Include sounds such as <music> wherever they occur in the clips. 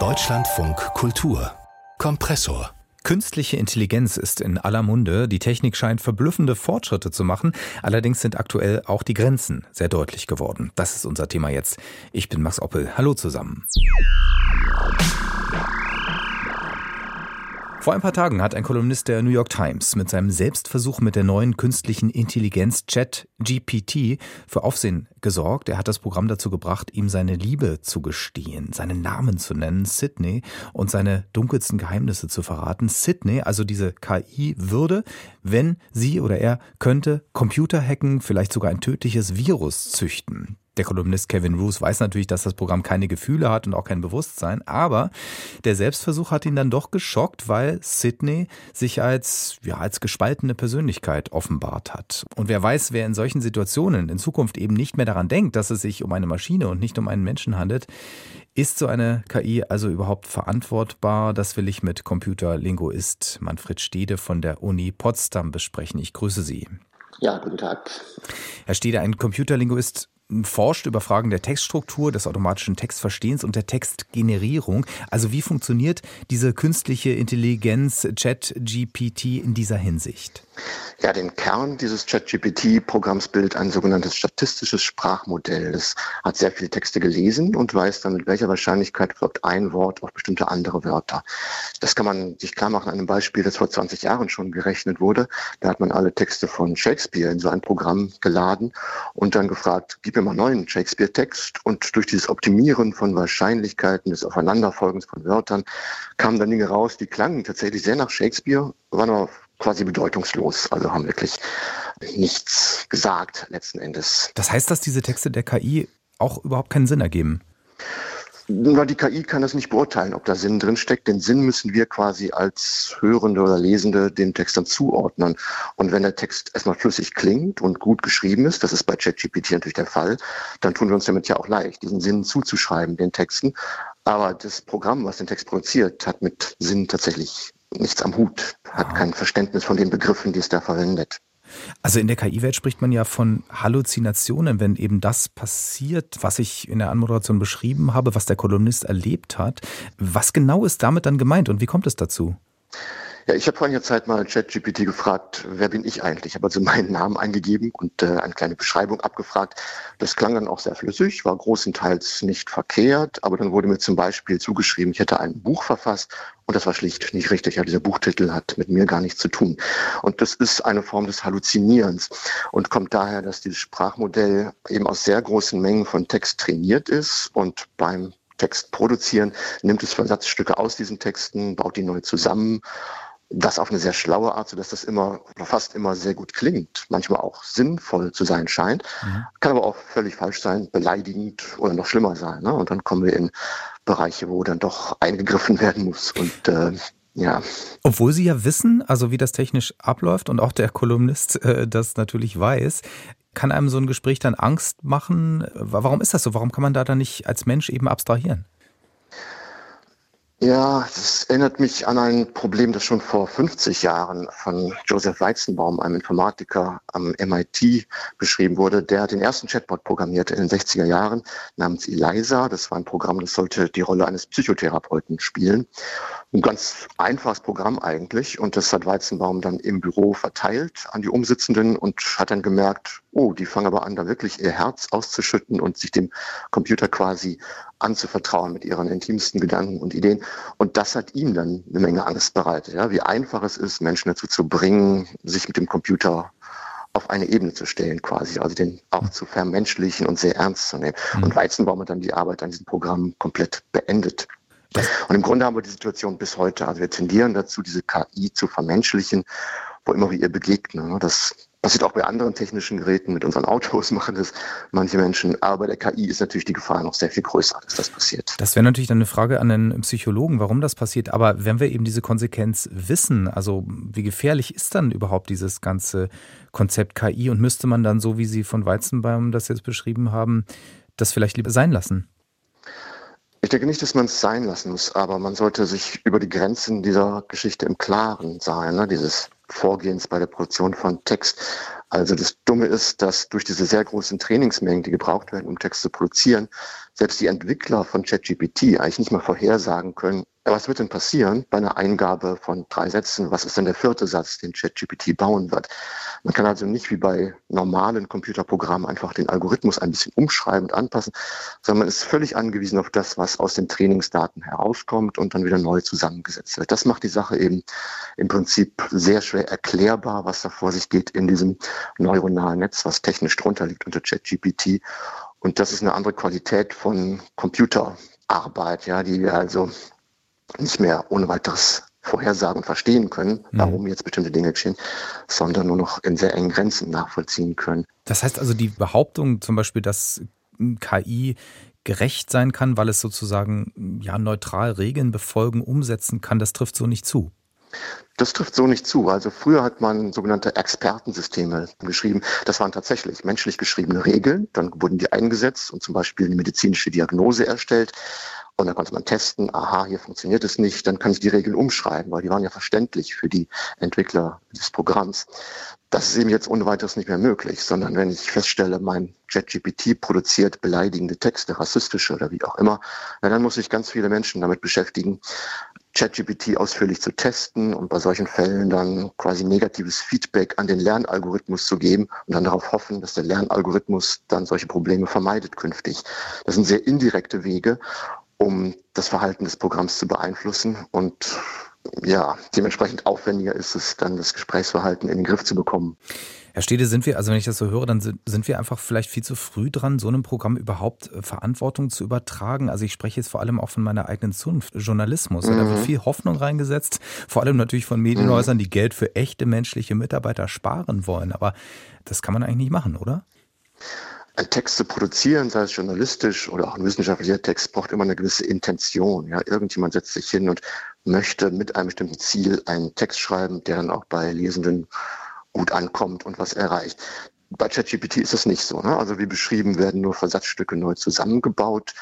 Deutschlandfunk Kultur Kompressor Künstliche Intelligenz ist in aller Munde. Die Technik scheint verblüffende Fortschritte zu machen. Allerdings sind aktuell auch die Grenzen sehr deutlich geworden. Das ist unser Thema jetzt. Ich bin Max Oppel. Hallo zusammen. Vor ein paar Tagen hat ein Kolumnist der New York Times mit seinem Selbstversuch mit der neuen künstlichen Intelligenz Chat GPT für Aufsehen gesorgt. Er hat das Programm dazu gebracht, ihm seine Liebe zu gestehen, seinen Namen zu nennen, Sydney, und seine dunkelsten Geheimnisse zu verraten. Sydney, also diese KI, würde, wenn sie oder er könnte, Computer hacken, vielleicht sogar ein tödliches Virus züchten. Der Kolumnist Kevin Roos weiß natürlich, dass das Programm keine Gefühle hat und auch kein Bewusstsein, aber der Selbstversuch hat ihn dann doch geschockt, weil Sidney sich als, ja, als gespaltene Persönlichkeit offenbart hat. Und wer weiß, wer in solchen Situationen in Zukunft eben nicht mehr daran denkt, dass es sich um eine Maschine und nicht um einen Menschen handelt, ist so eine KI also überhaupt verantwortbar? Das will ich mit Computerlinguist Manfred Stede von der Uni Potsdam besprechen. Ich grüße Sie. Ja, guten Tag. Herr Stede, ein Computerlinguist forscht über Fragen der Textstruktur, des automatischen Textverstehens und der Textgenerierung. Also wie funktioniert diese künstliche Intelligenz Chat-GPT in dieser Hinsicht? Ja, den Kern dieses ChatGPT-Programms bildet ein sogenanntes statistisches Sprachmodell. Das hat sehr viele Texte gelesen und weiß dann, mit welcher Wahrscheinlichkeit folgt ein Wort auf bestimmte andere Wörter. Das kann man sich klar machen an einem Beispiel, das vor 20 Jahren schon gerechnet wurde. Da hat man alle Texte von Shakespeare in so ein Programm geladen und dann gefragt, gib mir mal einen neuen Shakespeare-Text. Und durch dieses Optimieren von Wahrscheinlichkeiten, des Aufeinanderfolgens von Wörtern, kamen dann Dinge raus, die klangen tatsächlich sehr nach Shakespeare, waren aber quasi bedeutungslos, also haben wirklich nichts gesagt letzten Endes. Das heißt, dass diese Texte der KI auch überhaupt keinen Sinn ergeben? Na, die KI kann das nicht beurteilen, ob da Sinn drinsteckt. Den Sinn müssen wir quasi als Hörende oder Lesende dem Text dann zuordnen. Und wenn der Text erstmal flüssig klingt und gut geschrieben ist, das ist bei ChatGPT natürlich der Fall, dann tun wir uns damit ja auch leicht, diesen Sinn zuzuschreiben, den Texten. Aber das Programm, was den Text produziert, hat mit Sinn tatsächlich nichts am Hut, hat ah. kein Verständnis von den Begriffen, die es da verwendet. Also in der KI-Welt spricht man ja von Halluzinationen, wenn eben das passiert, was ich in der Anmoderation beschrieben habe, was der Kolumnist erlebt hat. Was genau ist damit dann gemeint und wie kommt es dazu? Ja, ich habe vor einiger Zeit mal ChatGPT gefragt, wer bin ich eigentlich? Ich habe also meinen Namen eingegeben und äh, eine kleine Beschreibung abgefragt. Das klang dann auch sehr flüssig, war großenteils nicht verkehrt, aber dann wurde mir zum Beispiel zugeschrieben, ich hätte ein Buch verfasst und das war schlicht nicht richtig. Ja, dieser Buchtitel hat mit mir gar nichts zu tun. Und das ist eine Form des Halluzinierens und kommt daher, dass dieses Sprachmodell eben aus sehr großen Mengen von Text trainiert ist und beim Text produzieren, nimmt es Versatzstücke aus diesen Texten, baut die neu zusammen das auf eine sehr schlaue Art, sodass das immer, fast immer sehr gut klingt, manchmal auch sinnvoll zu sein scheint, mhm. kann aber auch völlig falsch sein, beleidigend oder noch schlimmer sein. Ne? Und dann kommen wir in Bereiche, wo dann doch eingegriffen <laughs> werden muss und äh, ja. Obwohl Sie ja wissen, also wie das technisch abläuft und auch der Kolumnist äh, das natürlich weiß, kann einem so ein Gespräch dann Angst machen? Warum ist das so? Warum kann man da dann nicht als Mensch eben abstrahieren? Ja, das erinnert mich an ein Problem, das schon vor 50 Jahren von Joseph Weizenbaum, einem Informatiker am MIT, beschrieben wurde. Der den ersten Chatbot programmiert in den 60er Jahren namens ELISA. Das war ein Programm, das sollte die Rolle eines Psychotherapeuten spielen. Ein ganz einfaches Programm eigentlich. Und das hat Weizenbaum dann im Büro verteilt an die Umsitzenden und hat dann gemerkt, oh, die fangen aber an, da wirklich ihr Herz auszuschütten und sich dem Computer quasi anzuvertrauen mit ihren intimsten Gedanken und Ideen. Und das hat ihm dann eine Menge Angst bereitet, ja, wie einfach es ist, Menschen dazu zu bringen, sich mit dem Computer auf eine Ebene zu stellen quasi, also den auch zu vermenschlichen und sehr ernst zu nehmen. Mhm. Und Weizenbaum hat dann die Arbeit an diesem Programm komplett beendet. Und im Grunde haben wir die Situation bis heute. Also wir tendieren dazu, diese KI zu vermenschlichen, wo immer wir ihr begegnen. Ne? Das passiert auch bei anderen technischen Geräten, mit unseren Autos <laughs> machen das manche Menschen. Aber bei der KI ist natürlich die Gefahr noch sehr viel größer, dass das passiert. Das wäre natürlich dann eine Frage an den Psychologen, warum das passiert. Aber wenn wir eben diese Konsequenz wissen, also wie gefährlich ist dann überhaupt dieses ganze Konzept KI und müsste man dann, so wie Sie von Weizenbaum das jetzt beschrieben haben, das vielleicht lieber sein lassen? Ich denke nicht, dass man es sein lassen muss, aber man sollte sich über die Grenzen dieser Geschichte im Klaren sein. Ne? Dieses Vorgehens bei der Produktion von Text. Also das Dumme ist, dass durch diese sehr großen Trainingsmengen, die gebraucht werden, um Text zu produzieren, selbst die Entwickler von ChatGPT eigentlich nicht mal vorhersagen können, was wird denn passieren bei einer Eingabe von drei Sätzen? Was ist denn der vierte Satz, den ChatGPT bauen wird? Man kann also nicht wie bei normalen Computerprogrammen einfach den Algorithmus ein bisschen umschreiben und anpassen, sondern man ist völlig angewiesen auf das, was aus den Trainingsdaten herauskommt und dann wieder neu zusammengesetzt wird. Das macht die Sache eben im Prinzip sehr schwer erklärbar, was da vor sich geht in diesem neuronalen Netz, was technisch drunter liegt unter ChatGPT. Und das ist eine andere Qualität von Computerarbeit, ja, die wir also nicht mehr ohne weiteres vorhersagen und verstehen können, mhm. warum jetzt bestimmte Dinge geschehen, sondern nur noch in sehr engen Grenzen nachvollziehen können. Das heißt also die Behauptung zum Beispiel, dass KI gerecht sein kann, weil es sozusagen ja neutral Regeln befolgen, umsetzen kann, das trifft so nicht zu. Das trifft so nicht zu. Also früher hat man sogenannte Expertensysteme geschrieben. Das waren tatsächlich menschlich geschriebene Regeln. Dann wurden die eingesetzt und zum Beispiel eine medizinische Diagnose erstellt. Und dann konnte man testen, aha, hier funktioniert es nicht, dann kann ich die Regeln umschreiben, weil die waren ja verständlich für die Entwickler des Programms. Das ist eben jetzt ohne weiteres nicht mehr möglich, sondern wenn ich feststelle, mein ChatGPT produziert beleidigende Texte, rassistische oder wie auch immer, dann muss ich ganz viele Menschen damit beschäftigen, ChatGPT ausführlich zu testen und bei solchen Fällen dann quasi negatives Feedback an den Lernalgorithmus zu geben und dann darauf hoffen, dass der Lernalgorithmus dann solche Probleme vermeidet künftig. Das sind sehr indirekte Wege um das Verhalten des Programms zu beeinflussen. Und ja, dementsprechend aufwendiger ist es dann, das Gesprächsverhalten in den Griff zu bekommen. Herr Stede, sind wir, also wenn ich das so höre, dann sind wir einfach vielleicht viel zu früh dran, so einem Programm überhaupt äh, Verantwortung zu übertragen. Also ich spreche jetzt vor allem auch von meiner eigenen Zunft, Journalismus. Mhm. Da wird mhm. viel Hoffnung reingesetzt, vor allem natürlich von Medienhäusern, die Geld für echte menschliche Mitarbeiter sparen wollen. Aber das kann man eigentlich nicht machen, oder? Ein Text zu produzieren, sei es journalistisch oder auch ein wissenschaftlicher Text, braucht immer eine gewisse Intention. Ja, irgendjemand setzt sich hin und möchte mit einem bestimmten Ziel einen Text schreiben, der dann auch bei Lesenden gut ankommt und was erreicht. Bei ChatGPT ist das nicht so. Ne? Also wie beschrieben werden nur Versatzstücke neu zusammengebaut.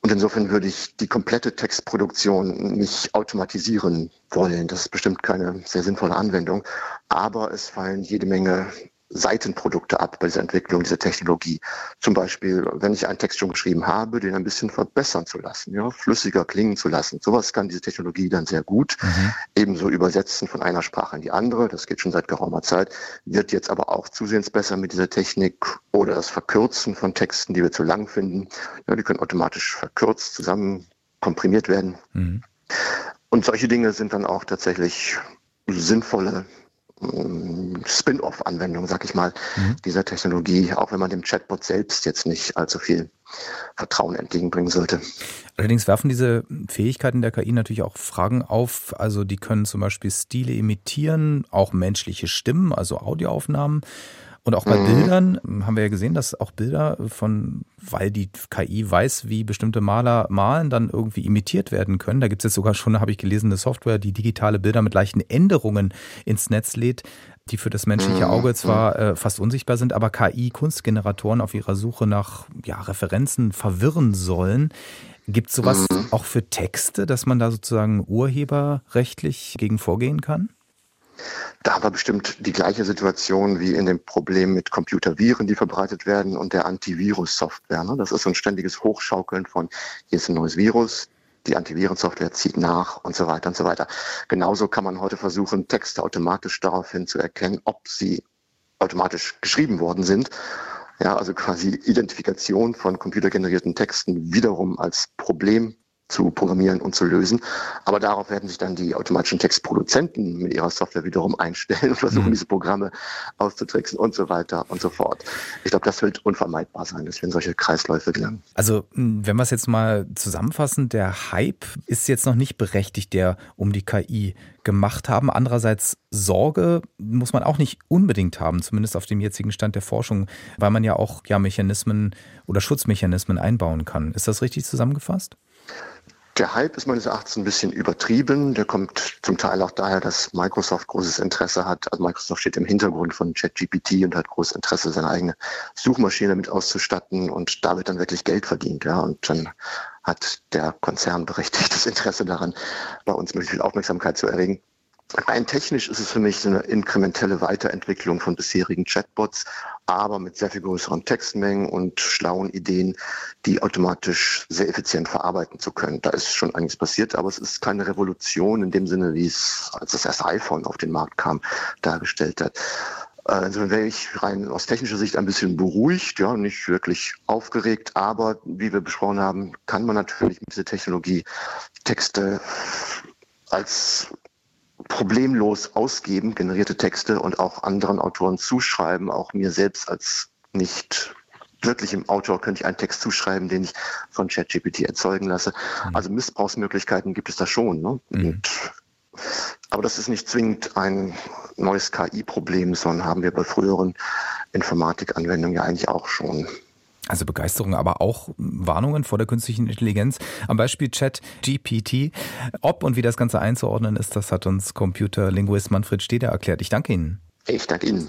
Und insofern würde ich die komplette Textproduktion nicht automatisieren wollen. Das ist bestimmt keine sehr sinnvolle Anwendung. Aber es fallen jede Menge Seitenprodukte ab bei dieser Entwicklung dieser Technologie. Zum Beispiel, wenn ich einen Text schon geschrieben habe, den ein bisschen verbessern zu lassen, ja, flüssiger klingen zu lassen. Sowas kann diese Technologie dann sehr gut. Mhm. Ebenso übersetzen von einer Sprache in die andere. Das geht schon seit geraumer Zeit. Wird jetzt aber auch zusehends besser mit dieser Technik oder das Verkürzen von Texten, die wir zu lang finden. Ja, die können automatisch verkürzt zusammen komprimiert werden. Mhm. Und solche Dinge sind dann auch tatsächlich sinnvolle Spin-off-Anwendung, sag ich mal, mhm. dieser Technologie, auch wenn man dem Chatbot selbst jetzt nicht allzu viel Vertrauen entgegenbringen sollte. Allerdings werfen diese Fähigkeiten der KI natürlich auch Fragen auf. Also die können zum Beispiel Stile imitieren, auch menschliche Stimmen, also Audioaufnahmen. Und auch bei mhm. Bildern haben wir ja gesehen, dass auch Bilder von, weil die KI weiß, wie bestimmte Maler malen, dann irgendwie imitiert werden können. Da gibt es jetzt sogar schon, habe ich gelesen, eine Software, die digitale Bilder mit leichten Änderungen ins Netz lädt, die für das menschliche mhm. Auge zwar äh, fast unsichtbar sind, aber KI-Kunstgeneratoren auf ihrer Suche nach ja, Referenzen verwirren sollen. Gibt es sowas mhm. auch für Texte, dass man da sozusagen urheberrechtlich gegen vorgehen kann? Da haben wir bestimmt die gleiche Situation wie in dem Problem mit Computerviren, die verbreitet werden und der Antivirus-Software. Ne? Das ist so ein ständiges Hochschaukeln von, hier ist ein neues Virus, die Antivirensoftware zieht nach und so weiter und so weiter. Genauso kann man heute versuchen, Texte automatisch daraufhin zu erkennen, ob sie automatisch geschrieben worden sind. Ja, also quasi Identifikation von computergenerierten Texten wiederum als Problem zu programmieren und zu lösen. Aber darauf werden sich dann die automatischen Textproduzenten mit ihrer Software wiederum <laughs> einstellen und versuchen, mhm. diese Programme auszutricksen und so weiter und so fort. Ich glaube, das wird unvermeidbar sein, dass wir in solche Kreisläufe gelangen. Also, wenn wir es jetzt mal zusammenfassen, der Hype ist jetzt noch nicht berechtigt, der um die KI gemacht haben. Andererseits Sorge muss man auch nicht unbedingt haben, zumindest auf dem jetzigen Stand der Forschung, weil man ja auch ja Mechanismen oder Schutzmechanismen einbauen kann. Ist das richtig zusammengefasst? Der Hype ist meines Erachtens ein bisschen übertrieben. Der kommt zum Teil auch daher, dass Microsoft großes Interesse hat. Also Microsoft steht im Hintergrund von ChatGPT und hat großes Interesse, seine eigene Suchmaschine mit auszustatten und da wird dann wirklich Geld verdient. Ja, und dann hat der Konzern berechtigtes <laughs> Interesse daran, bei uns möglichst viel Aufmerksamkeit zu erregen. Rein technisch ist es für mich eine inkrementelle Weiterentwicklung von bisherigen Chatbots, aber mit sehr viel größeren Textmengen und schlauen Ideen, die automatisch sehr effizient verarbeiten zu können. Da ist schon einiges passiert, aber es ist keine Revolution in dem Sinne, wie es, als das erste iPhone auf den Markt kam, dargestellt hat. Also wäre ich rein aus technischer Sicht ein bisschen beruhigt, ja, nicht wirklich aufgeregt, aber wie wir besprochen haben, kann man natürlich mit dieser Technologie Texte als problemlos ausgeben, generierte Texte und auch anderen Autoren zuschreiben, auch mir selbst als nicht wirklichem Autor könnte ich einen Text zuschreiben, den ich von ChatGPT erzeugen lasse. Mhm. Also Missbrauchsmöglichkeiten gibt es da schon. Ne? Mhm. Und, aber das ist nicht zwingend ein neues KI-Problem, sondern haben wir bei früheren Informatikanwendungen ja eigentlich auch schon. Also Begeisterung, aber auch Warnungen vor der künstlichen Intelligenz. Am Beispiel Chat GPT. Ob und wie das Ganze einzuordnen ist, das hat uns Computerlinguist Manfred Steder erklärt. Ich danke Ihnen. Ich danke Ihnen.